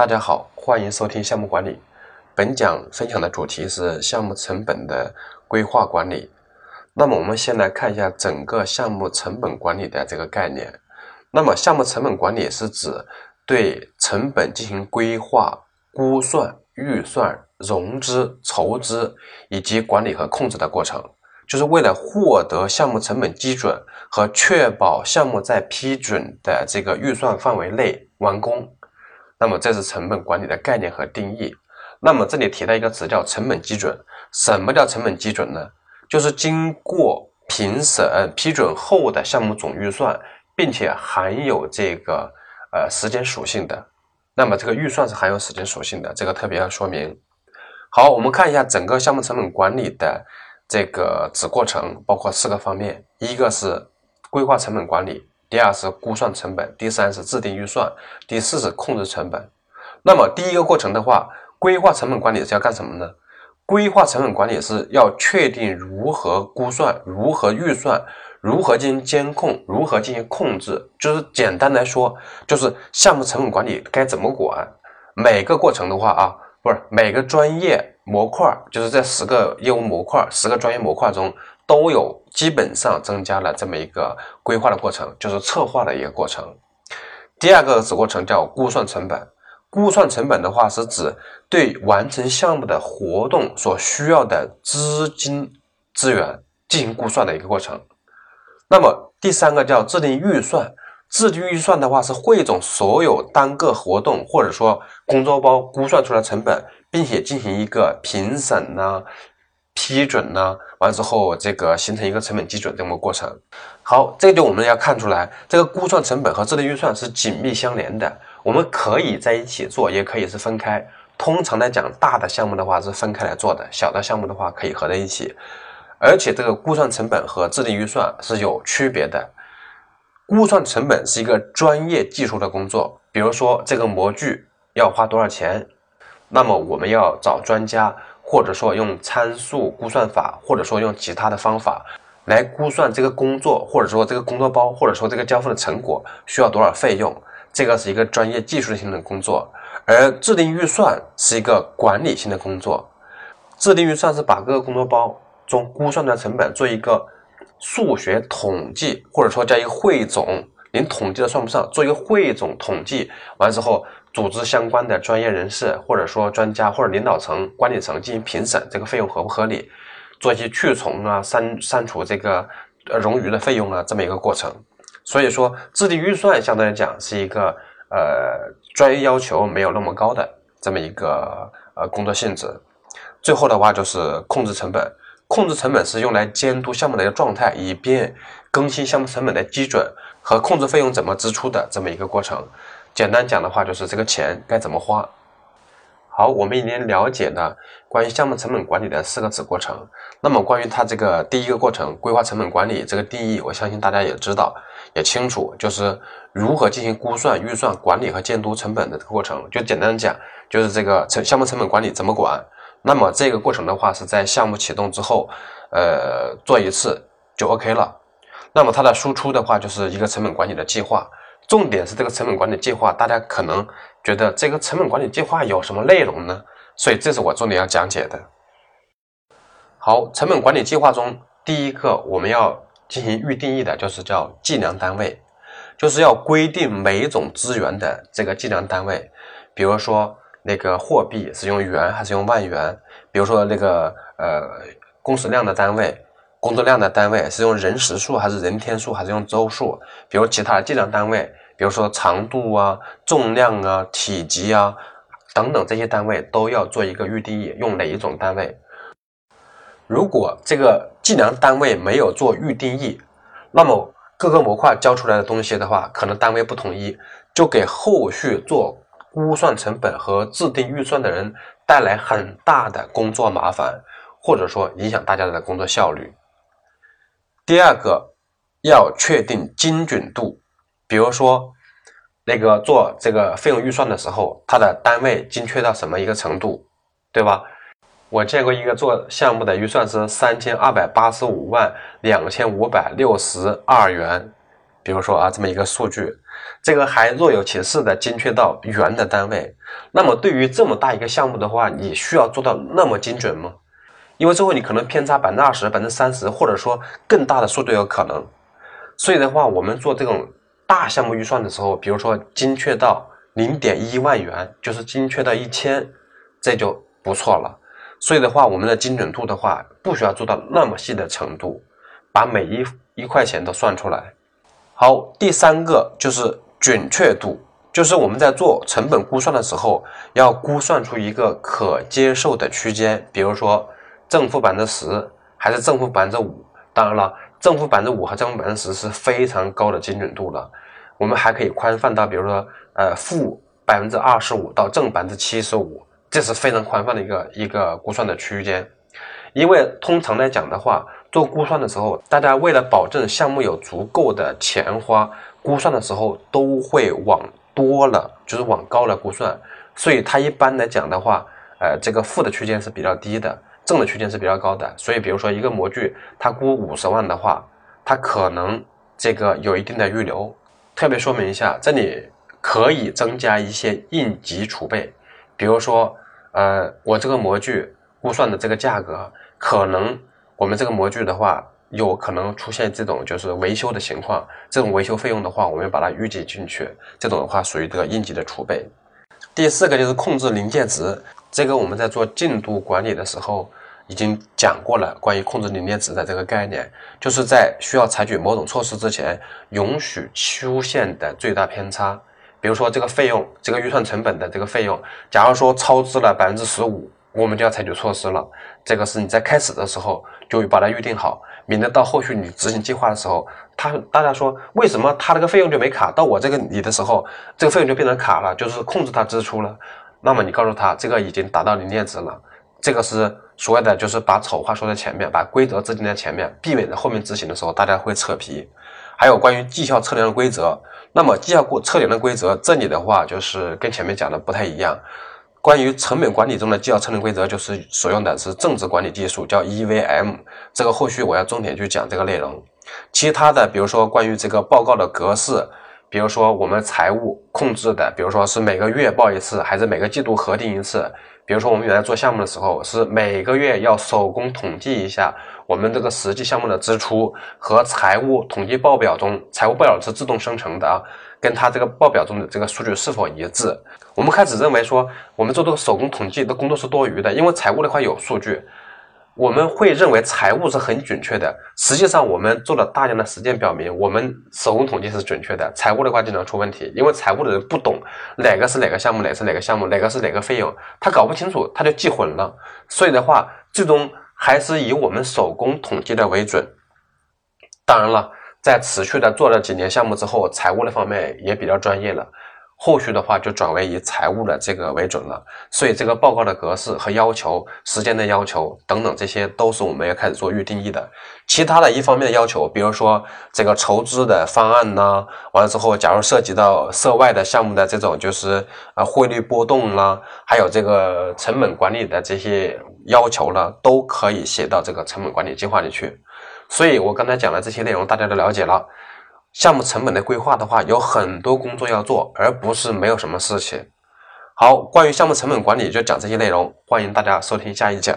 大家好，欢迎收听项目管理。本讲分享的主题是项目成本的规划管理。那么我们先来看一下整个项目成本管理的这个概念。那么项目成本管理是指对成本进行规划、估算、预算、融资、筹资以及管理和控制的过程，就是为了获得项目成本基准和确保项目在批准的这个预算范围内完工。那么这是成本管理的概念和定义。那么这里提到一个词叫成本基准。什么叫成本基准呢？就是经过评审批准后的项目总预算，并且含有这个呃时间属性的。那么这个预算是含有时间属性的，这个特别要说明。好，我们看一下整个项目成本管理的这个子过程，包括四个方面：一个是规划成本管理。第二是估算成本，第三是制定预算，第四是控制成本。那么第一个过程的话，规划成本管理是要干什么呢？规划成本管理是要确定如何估算、如何预算、如何进行监控、如何进行控制。就是简单来说，就是项目成本管理该怎么管。每个过程的话啊，不是每个专业模块，就是这十个业务模块、十个专业模块中。都有基本上增加了这么一个规划的过程，就是策划的一个过程。第二个子过程叫估算成本。估算成本的话，是指对完成项目的活动所需要的资金资源进行估算的一个过程。那么第三个叫制定预算。制定预算的话，是汇总所有单个活动或者说工作包估算出来成本，并且进行一个评审呢。批准呢，完之后这个形成一个成本基准这么过程。好，这就我们要看出来，这个估算成本和制定预算是紧密相连的。我们可以在一起做，也可以是分开。通常来讲，大的项目的话是分开来做的，小的项目的话可以合在一起。而且这个估算成本和制定预算是有区别的。估算成本是一个专业技术的工作，比如说这个模具要花多少钱，那么我们要找专家。或者说用参数估算法，或者说用其他的方法来估算这个工作，或者说这个工作包，或者说这个交付的成果需要多少费用，这个是一个专业技术性的工作。而制定预算是一个管理性的工作。制定预算是把各个工作包中估算的成本做一个数学统计，或者说叫一个汇总，连统计都算不上，做一个汇总统计完之后。组织相关的专业人士，或者说专家或者领导层、管理层进行评审，这个费用合不合理？做一些去重啊、删删除这个呃冗余的费用啊，这么一个过程。所以说，制定预算相对来讲是一个呃专业要求没有那么高的这么一个呃工作性质。最后的话就是控制成本，控制成本是用来监督项目的一个状态，以便更新项目成本的基准和控制费用怎么支出的这么一个过程。简单讲的话，就是这个钱该怎么花。好，我们已经了解了关于项目成本管理的四个子过程。那么，关于它这个第一个过程规划成本管理这个定义，我相信大家也知道，也清楚，就是如何进行估算、预算、管理和监督成本的这个过程。就简单讲，就是这个成项目成本管理怎么管。那么这个过程的话，是在项目启动之后，呃，做一次就 OK 了。那么它的输出的话，就是一个成本管理的计划。重点是这个成本管理计划，大家可能觉得这个成本管理计划有什么内容呢？所以这是我重点要讲解的。好，成本管理计划中第一个我们要进行预定义的就是叫计量单位，就是要规定每种资源的这个计量单位，比如说那个货币是用元还是用万元，比如说那个呃工时量的单位。工作量的单位是用人时数还是人天数还是用周数？比如其他的计量单位，比如说长度啊、重量啊、体积啊等等这些单位都要做一个预定义，用哪一种单位？如果这个计量单位没有做预定义，那么各个模块交出来的东西的话，可能单位不统一，就给后续做估算成本和制定预算的人带来很大的工作麻烦，或者说影响大家的工作效率。第二个要确定精准度，比如说那个做这个费用预算的时候，它的单位精确到什么一个程度，对吧？我见过一个做项目的预算是三千二百八十五万两千五百六十二元，比如说啊这么一个数据，这个还若有其事的精确到元的单位。那么对于这么大一个项目的话，你需要做到那么精准吗？因为最后你可能偏差百分之二十、百分之三十，或者说更大的数都有可能。所以的话，我们做这种大项目预算的时候，比如说精确到零点一万元，就是精确到一千，这就不错了。所以的话，我们的精准度的话，不需要做到那么细的程度，把每一一块钱都算出来。好，第三个就是准确度，就是我们在做成本估算的时候，要估算出一个可接受的区间，比如说。正负百分之十还是正负百分之五？当然了，正负百分之五和正负百分之十是非常高的精准度了。我们还可以宽泛到，比如说，呃，负百分之二十五到正百分之七十五，这是非常宽泛的一个一个估算的区间。因为通常来讲的话，做估算的时候，大家为了保证项目有足够的钱花，估算的时候都会往多了，就是往高了估算。所以它一般来讲的话，呃，这个负的区间是比较低的。正的区间是比较高的，所以比如说一个模具，它估五十万的话，它可能这个有一定的预留。特别说明一下，这里可以增加一些应急储备，比如说，呃，我这个模具估算的这个价格，可能我们这个模具的话，有可能出现这种就是维修的情况，这种维修费用的话，我们要把它预计进去，这种的话属于这个应急的储备。第四个就是控制临界值，这个我们在做进度管理的时候。已经讲过了关于控制临界值的这个概念，就是在需要采取某种措施之前，允许出现的最大偏差。比如说这个费用，这个预算成本的这个费用，假如说超支了百分之十五，我们就要采取措施了。这个是你在开始的时候就把它预定好，免得到后续你执行计划的时候，他大家说为什么他那个费用就没卡，到我这个里的时候，这个费用就变成卡了，就是控制它支出了。那么你告诉他，这个已经达到临界值了。这个是所谓的，就是把丑话说在前面，把规则制定在前面，避免在后面执行的时候大家会扯皮。还有关于绩效测量的规则，那么绩效过测量的规则，这里的话就是跟前面讲的不太一样。关于成本管理中的绩效测量规则，就是所用的是正值管理技术，叫 EVM。这个后续我要重点去讲这个内容。其他的，比如说关于这个报告的格式，比如说我们财务控制的，比如说是每个月报一次，还是每个季度核定一次。比如说，我们原来做项目的时候，是每个月要手工统计一下我们这个实际项目的支出和财务统计报表中，财务报表是自动生成的啊，跟它这个报表中的这个数据是否一致。我们开始认为说，我们做这个手工统计的工作是多余的，因为财务那块有数据。我们会认为财务是很准确的，实际上我们做了大量的实践表明，我们手工统计是准确的，财务的话经常出问题，因为财务的人不懂哪个是哪个项目，哪个是哪个项目，哪个是哪个费用，他搞不清楚，他就记混了。所以的话，最终还是以我们手工统计的为准。当然了，在持续的做了几年项目之后，财务的方面也比较专业了。后续的话就转为以财务的这个为准了，所以这个报告的格式和要求、时间的要求等等，这些都是我们要开始做预定义的。其他的一方面的要求，比如说这个筹资的方案呢，完了之后，假如涉及到涉外的项目的这种，就是啊汇率波动啦，还有这个成本管理的这些要求呢，都可以写到这个成本管理计划里去。所以我刚才讲的这些内容，大家都了解了。项目成本的规划的话，有很多工作要做，而不是没有什么事情。好，关于项目成本管理就讲这些内容，欢迎大家收听下一讲。